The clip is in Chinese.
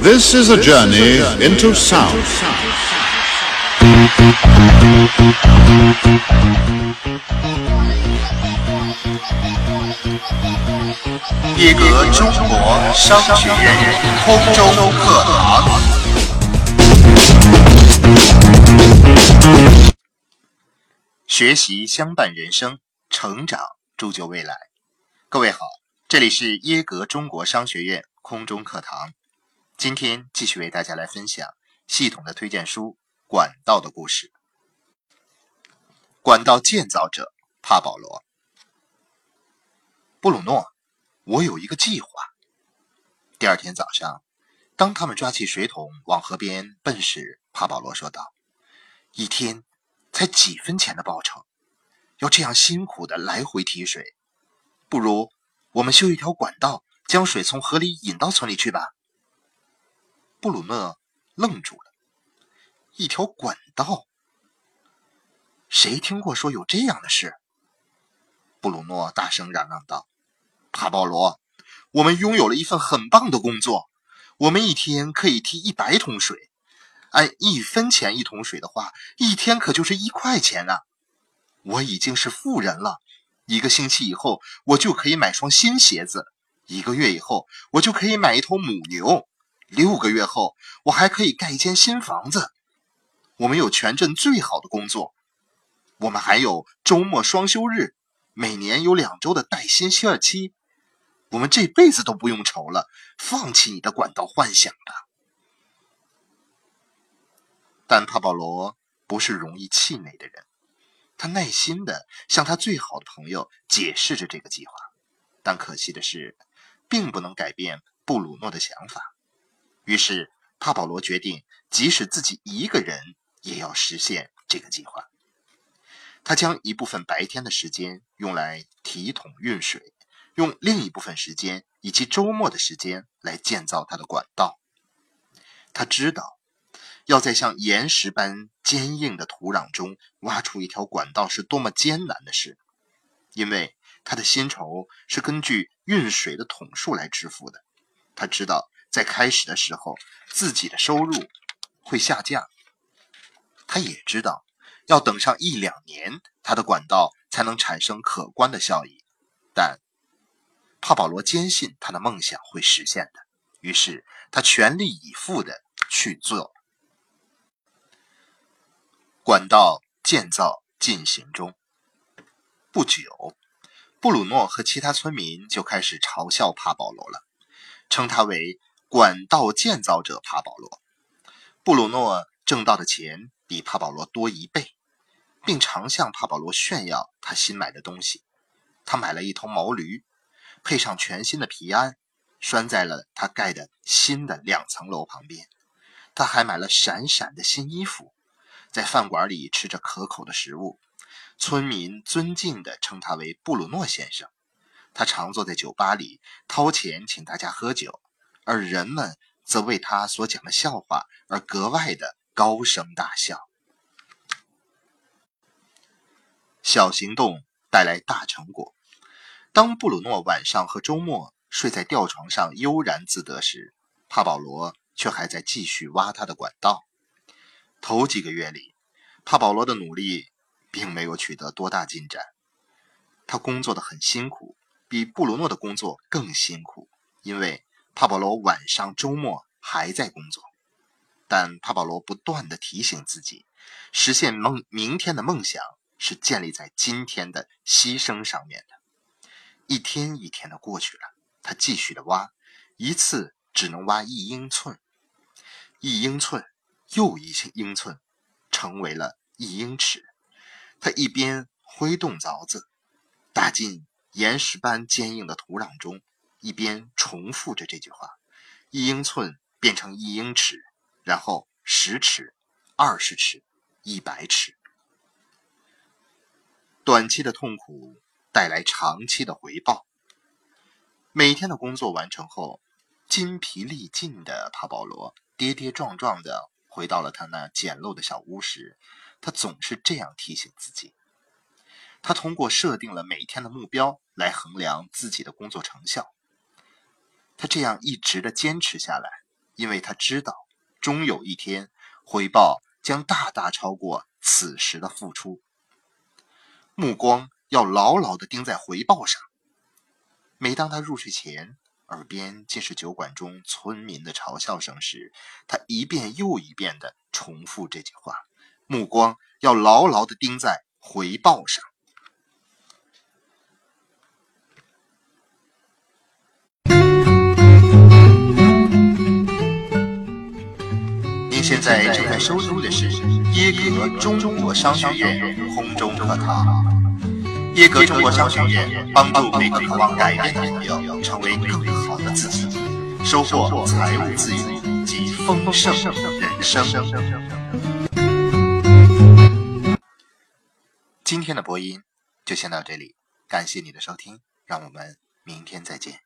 This is a journey into sound. 耶格中国商学院空中课堂。学习相伴人生，成长铸就未来。各位好，这里是耶格中国商学院空中课堂。今天继续为大家来分享系统的推荐书《管道的故事》。管道建造者帕保罗，布鲁诺，我有一个计划。第二天早上，当他们抓起水桶往河边奔时，帕保罗说道：“一天才几分钱的报酬，要这样辛苦的来回提水，不如我们修一条管道，将水从河里引到村里去吧。”布鲁诺愣住了，一条管道。谁听过说有这样的事？布鲁诺大声嚷嚷道：“帕保罗，我们拥有了一份很棒的工作，我们一天可以提一百桶水。按一分钱一桶水的话，一天可就是一块钱啊！我已经是富人了，一个星期以后我就可以买双新鞋子，一个月以后我就可以买一头母牛，六个月后我还可以盖一间新房子。我们有全镇最好的工作。”我们还有周末双休日，每年有两周的带薪休假期，我们这辈子都不用愁了。放弃你的管道幻想吧。但帕保罗不是容易气馁的人，他耐心的向他最好的朋友解释着这个计划，但可惜的是，并不能改变布鲁诺的想法。于是，帕保罗决定，即使自己一个人，也要实现这个计划。他将一部分白天的时间用来提桶运水，用另一部分时间以及周末的时间来建造他的管道。他知道，要在像岩石般坚硬的土壤中挖出一条管道是多么艰难的事，因为他的薪酬是根据运水的桶数来支付的。他知道，在开始的时候自己的收入会下降。他也知道。要等上一两年，他的管道才能产生可观的效益。但帕保罗坚信他的梦想会实现的，于是他全力以赴的去做。管道建造进行中。不久，布鲁诺和其他村民就开始嘲笑帕保罗了，称他为“管道建造者帕保罗”。布鲁诺挣到的钱比帕保罗多一倍。并常向帕保罗炫耀他新买的东西。他买了一头毛驴，配上全新的皮鞍，拴在了他盖的新的两层楼旁边。他还买了闪闪的新衣服，在饭馆里吃着可口的食物。村民尊敬地称他为布鲁诺先生。他常坐在酒吧里掏钱请大家喝酒，而人们则为他所讲的笑话而格外的高声大笑。小行动带来大成果。当布鲁诺晚上和周末睡在吊床上悠然自得时，帕保罗却还在继续挖他的管道。头几个月里，帕保罗的努力并没有取得多大进展。他工作的很辛苦，比布鲁诺的工作更辛苦，因为帕保罗晚上、周末还在工作。但帕保罗不断的提醒自己，实现梦明天的梦想。是建立在今天的牺牲上面的。一天一天的过去了，他继续的挖，一次只能挖一英寸，一英寸又一英寸，成为了一英尺。他一边挥动凿子，打进岩石般坚硬的土壤中，一边重复着这句话：一英寸变成一英尺，然后十尺、二十尺、一百尺。短期的痛苦带来长期的回报。每天的工作完成后，筋疲力尽的帕保罗跌跌撞撞的回到了他那简陋的小屋时，他总是这样提醒自己：他通过设定了每天的目标来衡量自己的工作成效。他这样一直的坚持下来，因为他知道，终有一天回报将大大超过此时的付出。目光要牢牢的盯在回报上。每当他入睡前，耳边尽是酒馆中村民的嘲笑声时，他一遍又一遍地重复这句话：目光要牢牢地盯在回报上。在正在收听的是耶格中国商学院空中课堂。耶格中国商学院帮助每个渴望改变的朋友成为更好的自己，收获财务自由及丰盛人生。今天的播音就先到这里，感谢你的收听，让我们明天再见。